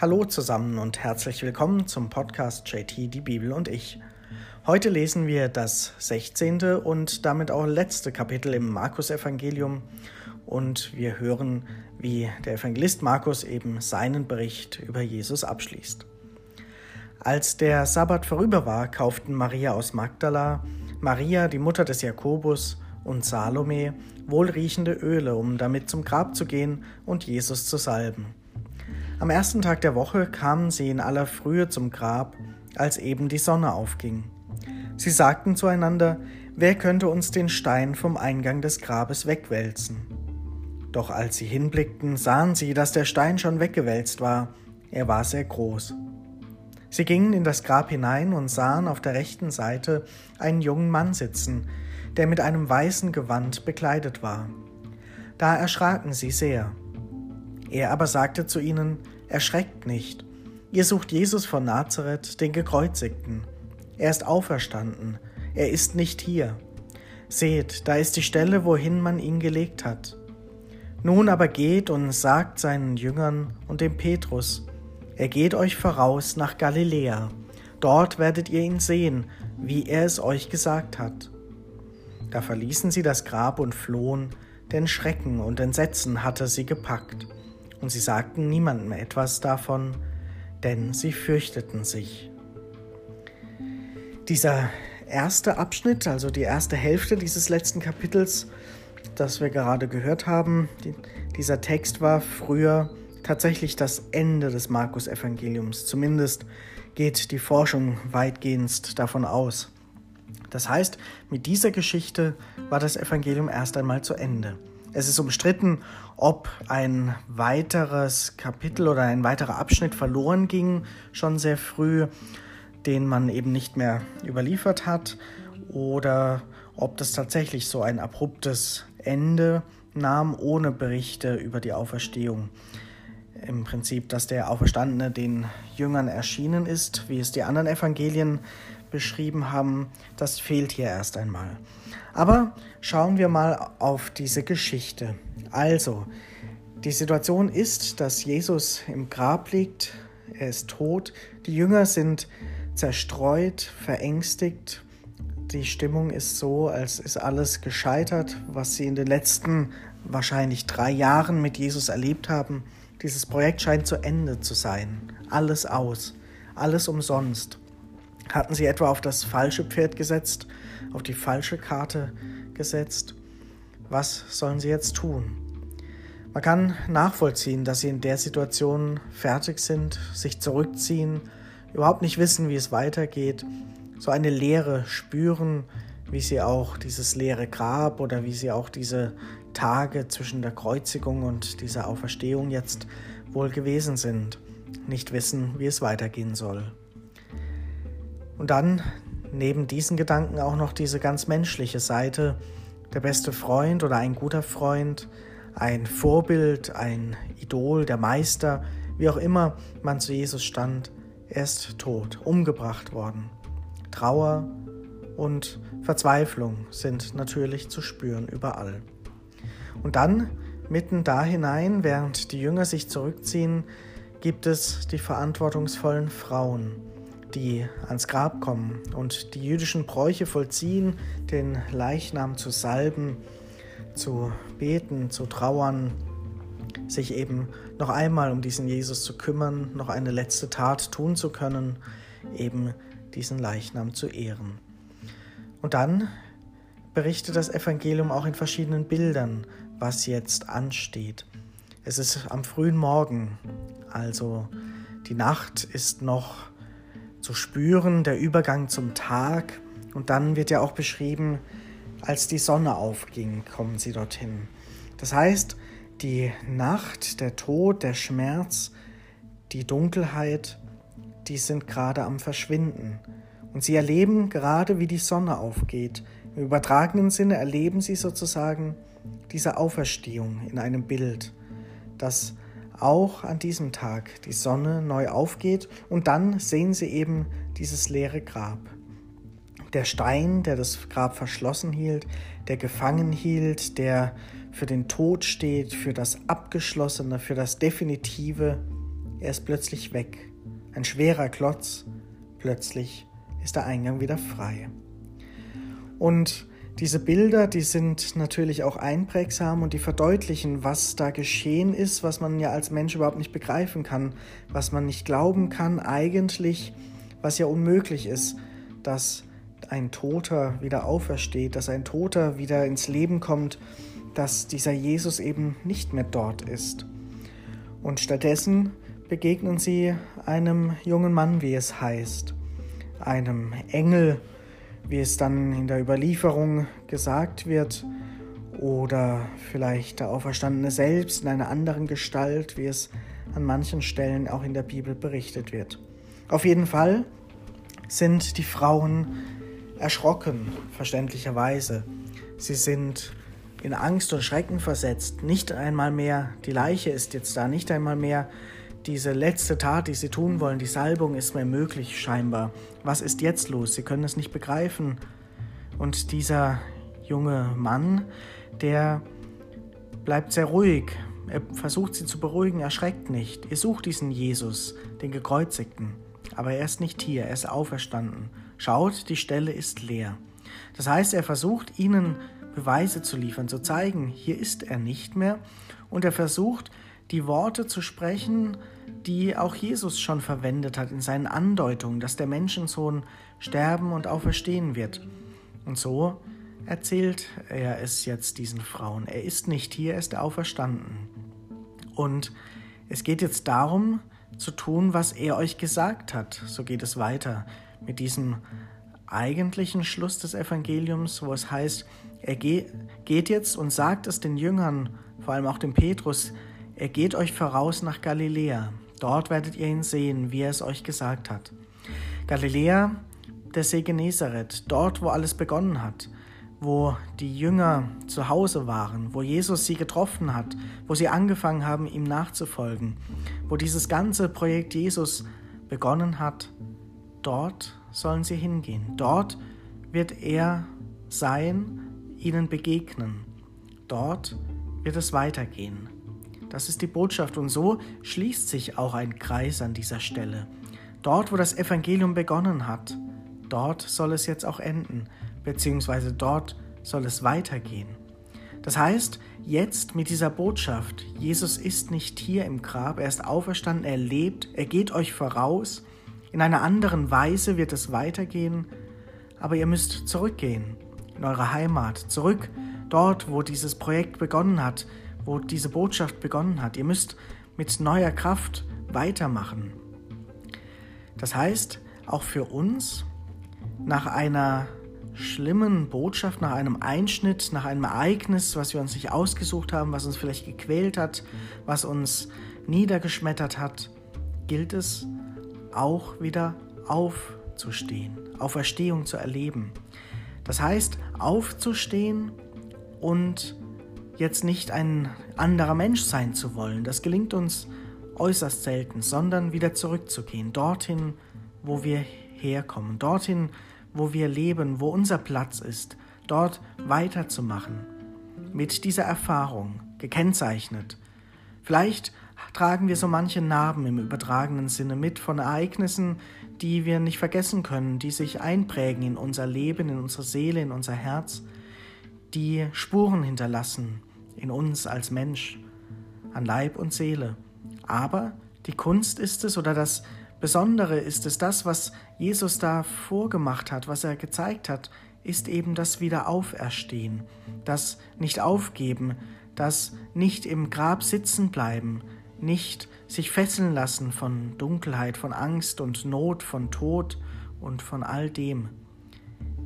Hallo zusammen und herzlich willkommen zum Podcast JT, die Bibel und ich. Heute lesen wir das 16. und damit auch letzte Kapitel im Markus-Evangelium und wir hören, wie der Evangelist Markus eben seinen Bericht über Jesus abschließt. Als der Sabbat vorüber war, kauften Maria aus Magdala, Maria, die Mutter des Jakobus, und Salome wohlriechende Öle, um damit zum Grab zu gehen und Jesus zu salben. Am ersten Tag der Woche kamen sie in aller Frühe zum Grab, als eben die Sonne aufging. Sie sagten zueinander, wer könnte uns den Stein vom Eingang des Grabes wegwälzen? Doch als sie hinblickten, sahen sie, dass der Stein schon weggewälzt war, er war sehr groß. Sie gingen in das Grab hinein und sahen auf der rechten Seite einen jungen Mann sitzen, der mit einem weißen Gewand bekleidet war. Da erschraken sie sehr. Er aber sagte zu ihnen, Erschreckt nicht, ihr sucht Jesus von Nazareth, den Gekreuzigten. Er ist auferstanden, er ist nicht hier. Seht, da ist die Stelle, wohin man ihn gelegt hat. Nun aber geht und sagt seinen Jüngern und dem Petrus, er geht euch voraus nach Galiläa, dort werdet ihr ihn sehen, wie er es euch gesagt hat. Da verließen sie das Grab und flohen, denn Schrecken und Entsetzen hatte sie gepackt und sie sagten niemandem etwas davon, denn sie fürchteten sich. Dieser erste Abschnitt, also die erste Hälfte dieses letzten Kapitels, das wir gerade gehört haben, die, dieser Text war früher tatsächlich das Ende des Markus-Evangeliums. Zumindest geht die Forschung weitgehend davon aus. Das heißt, mit dieser Geschichte war das Evangelium erst einmal zu Ende. Es ist umstritten, ob ein weiteres Kapitel oder ein weiterer Abschnitt verloren ging, schon sehr früh, den man eben nicht mehr überliefert hat, oder ob das tatsächlich so ein abruptes Ende nahm, ohne Berichte über die Auferstehung. Im Prinzip, dass der Auferstandene den Jüngern erschienen ist, wie es die anderen Evangelien beschrieben haben, das fehlt hier erst einmal. Aber schauen wir mal auf diese Geschichte. Also, die Situation ist, dass Jesus im Grab liegt, er ist tot, die Jünger sind zerstreut, verängstigt, die Stimmung ist so, als ist alles gescheitert, was sie in den letzten wahrscheinlich drei Jahren mit Jesus erlebt haben. Dieses Projekt scheint zu Ende zu sein. Alles aus, alles umsonst. Hatten sie etwa auf das falsche Pferd gesetzt, auf die falsche Karte gesetzt? Was sollen sie jetzt tun? Man kann nachvollziehen, dass sie in der Situation fertig sind, sich zurückziehen, überhaupt nicht wissen, wie es weitergeht, so eine Leere spüren, wie sie auch dieses leere Grab oder wie sie auch diese Tage zwischen der Kreuzigung und dieser Auferstehung jetzt wohl gewesen sind, nicht wissen, wie es weitergehen soll. Und dann neben diesen Gedanken auch noch diese ganz menschliche Seite, der beste Freund oder ein guter Freund, ein Vorbild, ein Idol, der Meister, wie auch immer man zu Jesus stand, er ist tot, umgebracht worden. Trauer und Verzweiflung sind natürlich zu spüren überall. Und dann, mitten da hinein, während die Jünger sich zurückziehen, gibt es die verantwortungsvollen Frauen, die ans Grab kommen und die jüdischen Bräuche vollziehen, den Leichnam zu salben, zu beten, zu trauern, sich eben noch einmal um diesen Jesus zu kümmern, noch eine letzte Tat tun zu können, eben diesen Leichnam zu ehren. Und dann berichtet das Evangelium auch in verschiedenen Bildern, was jetzt ansteht. Es ist am frühen Morgen, also die Nacht ist noch zu spüren, der Übergang zum Tag. Und dann wird ja auch beschrieben, als die Sonne aufging, kommen sie dorthin. Das heißt, die Nacht, der Tod, der Schmerz, die Dunkelheit, die sind gerade am Verschwinden. Und sie erleben gerade, wie die Sonne aufgeht. Im übertragenen Sinne erleben sie sozusagen diese Auferstehung in einem Bild, das auch an diesem Tag die Sonne neu aufgeht und dann sehen sie eben dieses leere Grab. Der Stein, der das Grab verschlossen hielt, der gefangen hielt, der für den Tod steht, für das Abgeschlossene, für das Definitive, er ist plötzlich weg. Ein schwerer Klotz, plötzlich ist der Eingang wieder frei. Und diese Bilder, die sind natürlich auch einprägsam und die verdeutlichen, was da geschehen ist, was man ja als Mensch überhaupt nicht begreifen kann, was man nicht glauben kann eigentlich, was ja unmöglich ist, dass ein Toter wieder aufersteht, dass ein Toter wieder ins Leben kommt, dass dieser Jesus eben nicht mehr dort ist. Und stattdessen begegnen sie einem jungen Mann, wie es heißt, einem Engel, wie es dann in der Überlieferung gesagt wird, oder vielleicht der Auferstandene selbst in einer anderen Gestalt, wie es an manchen Stellen auch in der Bibel berichtet wird. Auf jeden Fall sind die Frauen erschrocken, verständlicherweise. Sie sind in Angst und Schrecken versetzt. Nicht einmal mehr die Leiche ist jetzt da, nicht einmal mehr diese letzte Tat, die sie tun wollen, die Salbung ist mehr möglich scheinbar. Was ist jetzt los? Sie können es nicht begreifen. Und dieser junge Mann, der bleibt sehr ruhig. Er versucht sie zu beruhigen, erschreckt nicht. Ihr sucht diesen Jesus, den Gekreuzigten. Aber er ist nicht hier, er ist auferstanden. Schaut, die Stelle ist leer. Das heißt, er versucht ihnen Beweise zu liefern, zu zeigen, hier ist er nicht mehr. Und er versucht, die Worte zu sprechen, die auch Jesus schon verwendet hat in seinen Andeutungen, dass der Menschensohn sterben und auferstehen wird. Und so erzählt er es jetzt diesen Frauen. Er ist nicht hier, er ist auferstanden. Und es geht jetzt darum, zu tun, was er euch gesagt hat. So geht es weiter mit diesem eigentlichen Schluss des Evangeliums, wo es heißt, er geht jetzt und sagt es den Jüngern, vor allem auch dem Petrus, er geht euch voraus nach Galiläa. Dort werdet ihr ihn sehen, wie er es euch gesagt hat. Galiläa, der See Genezareth, dort, wo alles begonnen hat, wo die Jünger zu Hause waren, wo Jesus sie getroffen hat, wo sie angefangen haben, ihm nachzufolgen, wo dieses ganze Projekt Jesus begonnen hat, dort sollen sie hingehen. Dort wird er sein, ihnen begegnen. Dort wird es weitergehen. Das ist die Botschaft und so schließt sich auch ein Kreis an dieser Stelle. Dort, wo das Evangelium begonnen hat, dort soll es jetzt auch enden, beziehungsweise dort soll es weitergehen. Das heißt, jetzt mit dieser Botschaft, Jesus ist nicht hier im Grab, er ist auferstanden, er lebt, er geht euch voraus, in einer anderen Weise wird es weitergehen, aber ihr müsst zurückgehen in eure Heimat, zurück dort, wo dieses Projekt begonnen hat, wo diese Botschaft begonnen hat. Ihr müsst mit neuer Kraft weitermachen. Das heißt, auch für uns, nach einer schlimmen Botschaft, nach einem Einschnitt, nach einem Ereignis, was wir uns nicht ausgesucht haben, was uns vielleicht gequält hat, was uns niedergeschmettert hat, gilt es auch wieder aufzustehen, Auferstehung zu erleben. Das heißt, aufzustehen und jetzt nicht ein anderer Mensch sein zu wollen. Das gelingt uns äußerst selten, sondern wieder zurückzugehen, dorthin, wo wir herkommen, dorthin, wo wir leben, wo unser Platz ist, dort weiterzumachen. Mit dieser Erfahrung, gekennzeichnet. Vielleicht tragen wir so manche Narben im übertragenen Sinne mit von Ereignissen, die wir nicht vergessen können, die sich einprägen in unser Leben, in unsere Seele, in unser Herz, die Spuren hinterlassen, in uns als Mensch, an Leib und Seele. Aber die Kunst ist es oder das Besondere ist es, das, was Jesus da vorgemacht hat, was er gezeigt hat, ist eben das Wiederauferstehen, das Nicht-Aufgeben, das nicht im Grab sitzen bleiben, nicht sich fesseln lassen von Dunkelheit, von Angst und Not, von Tod und von all dem.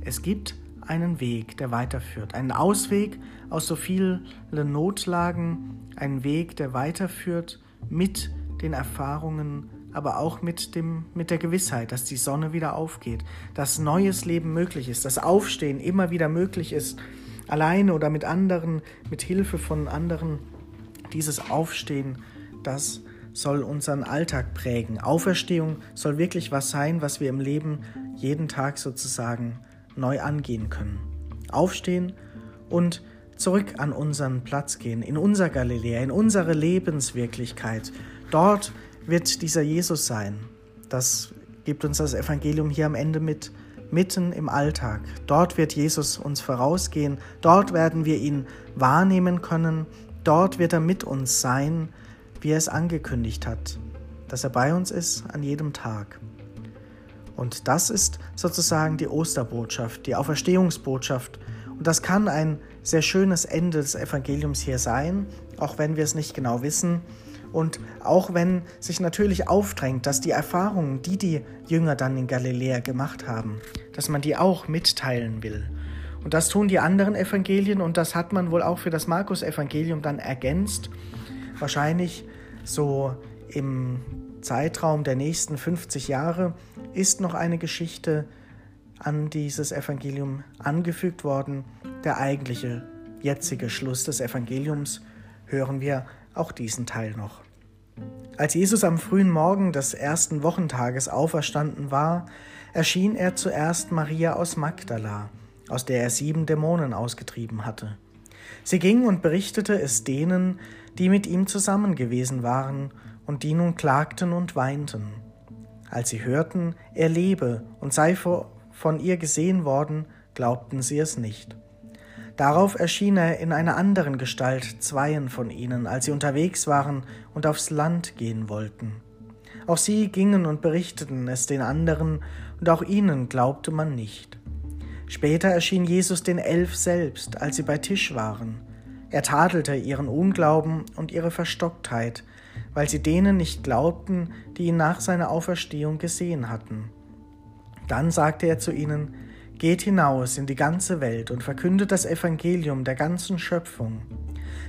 Es gibt einen Weg, der weiterführt, einen Ausweg aus so vielen Notlagen, einen Weg, der weiterführt mit den Erfahrungen, aber auch mit, dem, mit der Gewissheit, dass die Sonne wieder aufgeht, dass neues Leben möglich ist, dass Aufstehen immer wieder möglich ist, alleine oder mit anderen, mit Hilfe von anderen. Dieses Aufstehen, das soll unseren Alltag prägen. Auferstehung soll wirklich was sein, was wir im Leben jeden Tag sozusagen neu angehen können. Aufstehen und zurück an unseren Platz gehen, in unser Galiläa, in unsere Lebenswirklichkeit. Dort wird dieser Jesus sein. Das gibt uns das Evangelium hier am Ende mit, mitten im Alltag. Dort wird Jesus uns vorausgehen, dort werden wir ihn wahrnehmen können, dort wird er mit uns sein, wie er es angekündigt hat, dass er bei uns ist an jedem Tag. Und das ist sozusagen die Osterbotschaft, die Auferstehungsbotschaft. Und das kann ein sehr schönes Ende des Evangeliums hier sein, auch wenn wir es nicht genau wissen. Und auch wenn sich natürlich aufdrängt, dass die Erfahrungen, die die Jünger dann in Galiläa gemacht haben, dass man die auch mitteilen will. Und das tun die anderen Evangelien und das hat man wohl auch für das Markus-Evangelium dann ergänzt. Wahrscheinlich so im Zeitraum der nächsten 50 Jahre ist noch eine Geschichte an dieses Evangelium angefügt worden. Der eigentliche jetzige Schluss des Evangeliums hören wir auch diesen Teil noch. Als Jesus am frühen Morgen des ersten Wochentages auferstanden war, erschien er zuerst Maria aus Magdala, aus der er sieben Dämonen ausgetrieben hatte. Sie ging und berichtete es denen, die mit ihm zusammen gewesen waren und die nun klagten und weinten. Als sie hörten, er lebe und sei von ihr gesehen worden, glaubten sie es nicht. Darauf erschien er in einer anderen Gestalt zweien von ihnen, als sie unterwegs waren und aufs Land gehen wollten. Auch sie gingen und berichteten es den anderen, und auch ihnen glaubte man nicht. Später erschien Jesus den Elf selbst, als sie bei Tisch waren. Er tadelte ihren Unglauben und ihre Verstocktheit, weil sie denen nicht glaubten, die ihn nach seiner Auferstehung gesehen hatten. Dann sagte er zu ihnen, Geht hinaus in die ganze Welt und verkündet das Evangelium der ganzen Schöpfung.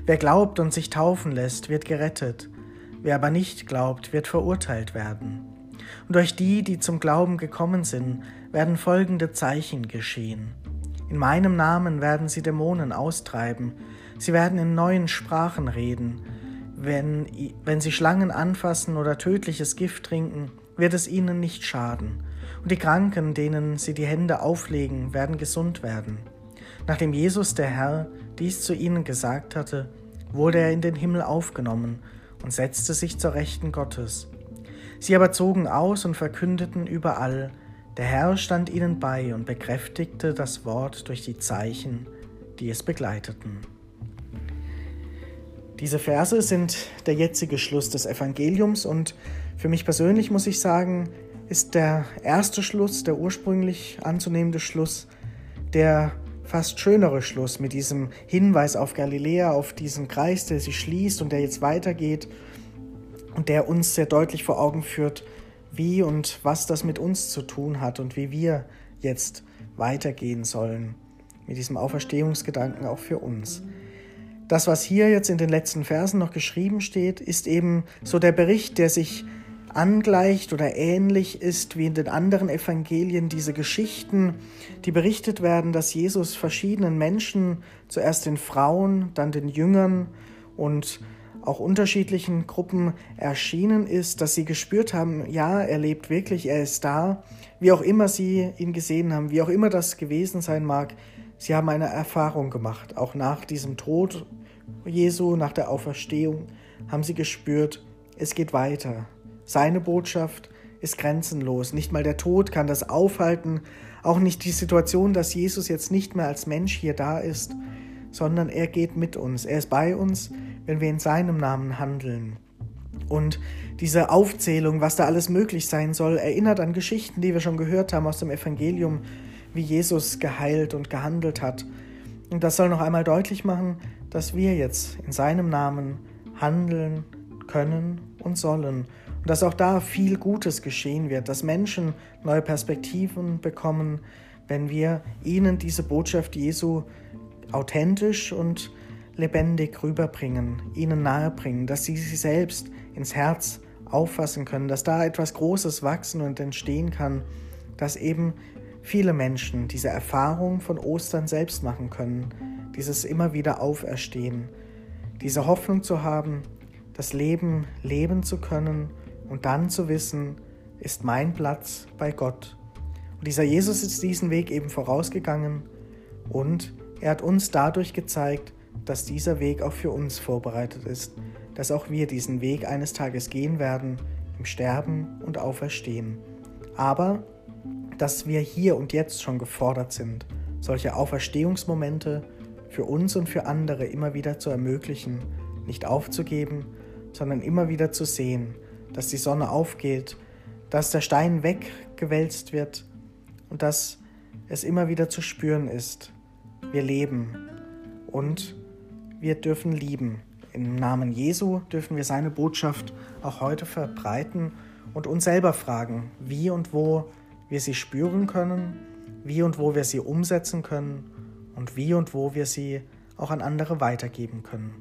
Wer glaubt und sich taufen lässt, wird gerettet, wer aber nicht glaubt, wird verurteilt werden. Und durch die, die zum Glauben gekommen sind, werden folgende Zeichen geschehen. In meinem Namen werden sie Dämonen austreiben, sie werden in neuen Sprachen reden, wenn, wenn sie Schlangen anfassen oder tödliches Gift trinken, wird es ihnen nicht schaden und die Kranken, denen sie die Hände auflegen, werden gesund werden. Nachdem Jesus der Herr dies zu ihnen gesagt hatte, wurde er in den Himmel aufgenommen und setzte sich zur Rechten Gottes. Sie aber zogen aus und verkündeten überall, der Herr stand ihnen bei und bekräftigte das Wort durch die Zeichen, die es begleiteten. Diese Verse sind der jetzige Schluss des Evangeliums und für mich persönlich muss ich sagen, ist der erste Schluss, der ursprünglich anzunehmende Schluss, der fast schönere Schluss mit diesem Hinweis auf Galiläa, auf diesen Kreis, der sich schließt und der jetzt weitergeht und der uns sehr deutlich vor Augen führt, wie und was das mit uns zu tun hat und wie wir jetzt weitergehen sollen mit diesem Auferstehungsgedanken auch für uns. Das, was hier jetzt in den letzten Versen noch geschrieben steht, ist eben so der Bericht, der sich angleicht oder ähnlich ist wie in den anderen Evangelien diese Geschichten, die berichtet werden, dass Jesus verschiedenen Menschen, zuerst den Frauen, dann den Jüngern und auch unterschiedlichen Gruppen erschienen ist, dass sie gespürt haben, ja, er lebt wirklich, er ist da, wie auch immer sie ihn gesehen haben, wie auch immer das gewesen sein mag, sie haben eine Erfahrung gemacht, auch nach diesem Tod Jesu, nach der Auferstehung, haben sie gespürt, es geht weiter, seine Botschaft ist grenzenlos. Nicht mal der Tod kann das aufhalten, auch nicht die Situation, dass Jesus jetzt nicht mehr als Mensch hier da ist, sondern er geht mit uns. Er ist bei uns, wenn wir in seinem Namen handeln. Und diese Aufzählung, was da alles möglich sein soll, erinnert an Geschichten, die wir schon gehört haben aus dem Evangelium, wie Jesus geheilt und gehandelt hat. Und das soll noch einmal deutlich machen, dass wir jetzt in seinem Namen handeln können und sollen. Und dass auch da viel Gutes geschehen wird, dass Menschen neue Perspektiven bekommen, wenn wir ihnen diese Botschaft Jesu authentisch und lebendig rüberbringen, ihnen nahebringen, dass sie sie selbst ins Herz auffassen können, dass da etwas Großes wachsen und entstehen kann, dass eben viele Menschen diese Erfahrung von Ostern selbst machen können, dieses immer wieder Auferstehen, diese Hoffnung zu haben, das Leben leben zu können und dann zu wissen, ist mein Platz bei Gott. Und dieser Jesus ist diesen Weg eben vorausgegangen und er hat uns dadurch gezeigt, dass dieser Weg auch für uns vorbereitet ist, dass auch wir diesen Weg eines Tages gehen werden, im Sterben und Auferstehen. Aber dass wir hier und jetzt schon gefordert sind, solche Auferstehungsmomente für uns und für andere immer wieder zu ermöglichen, nicht aufzugeben, sondern immer wieder zu sehen, dass die Sonne aufgeht, dass der Stein weggewälzt wird und dass es immer wieder zu spüren ist. Wir leben und wir dürfen lieben. Im Namen Jesu dürfen wir seine Botschaft auch heute verbreiten und uns selber fragen, wie und wo wir sie spüren können, wie und wo wir sie umsetzen können und wie und wo wir sie auch an andere weitergeben können.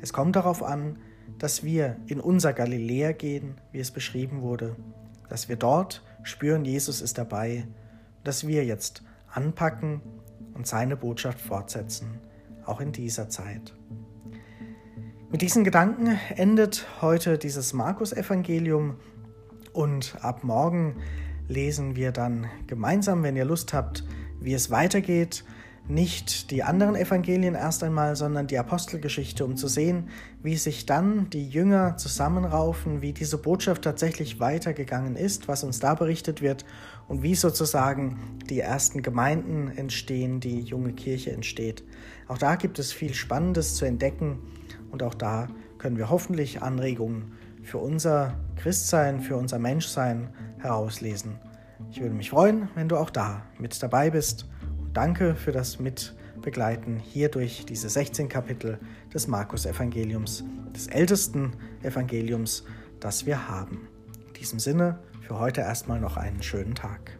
Es kommt darauf an, dass wir in unser Galiläa gehen, wie es beschrieben wurde, dass wir dort spüren, Jesus ist dabei, dass wir jetzt anpacken und seine Botschaft fortsetzen, auch in dieser Zeit. Mit diesen Gedanken endet heute dieses Markus-Evangelium und ab morgen lesen wir dann gemeinsam, wenn ihr Lust habt, wie es weitergeht nicht die anderen Evangelien erst einmal, sondern die Apostelgeschichte, um zu sehen, wie sich dann die Jünger zusammenraufen, wie diese Botschaft tatsächlich weitergegangen ist, was uns da berichtet wird und wie sozusagen die ersten Gemeinden entstehen, die junge Kirche entsteht. Auch da gibt es viel Spannendes zu entdecken und auch da können wir hoffentlich Anregungen für unser Christsein, für unser Menschsein herauslesen. Ich würde mich freuen, wenn du auch da mit dabei bist Danke für das Mitbegleiten hier durch diese 16 Kapitel des Markus-Evangeliums, des ältesten Evangeliums, das wir haben. In diesem Sinne für heute erstmal noch einen schönen Tag.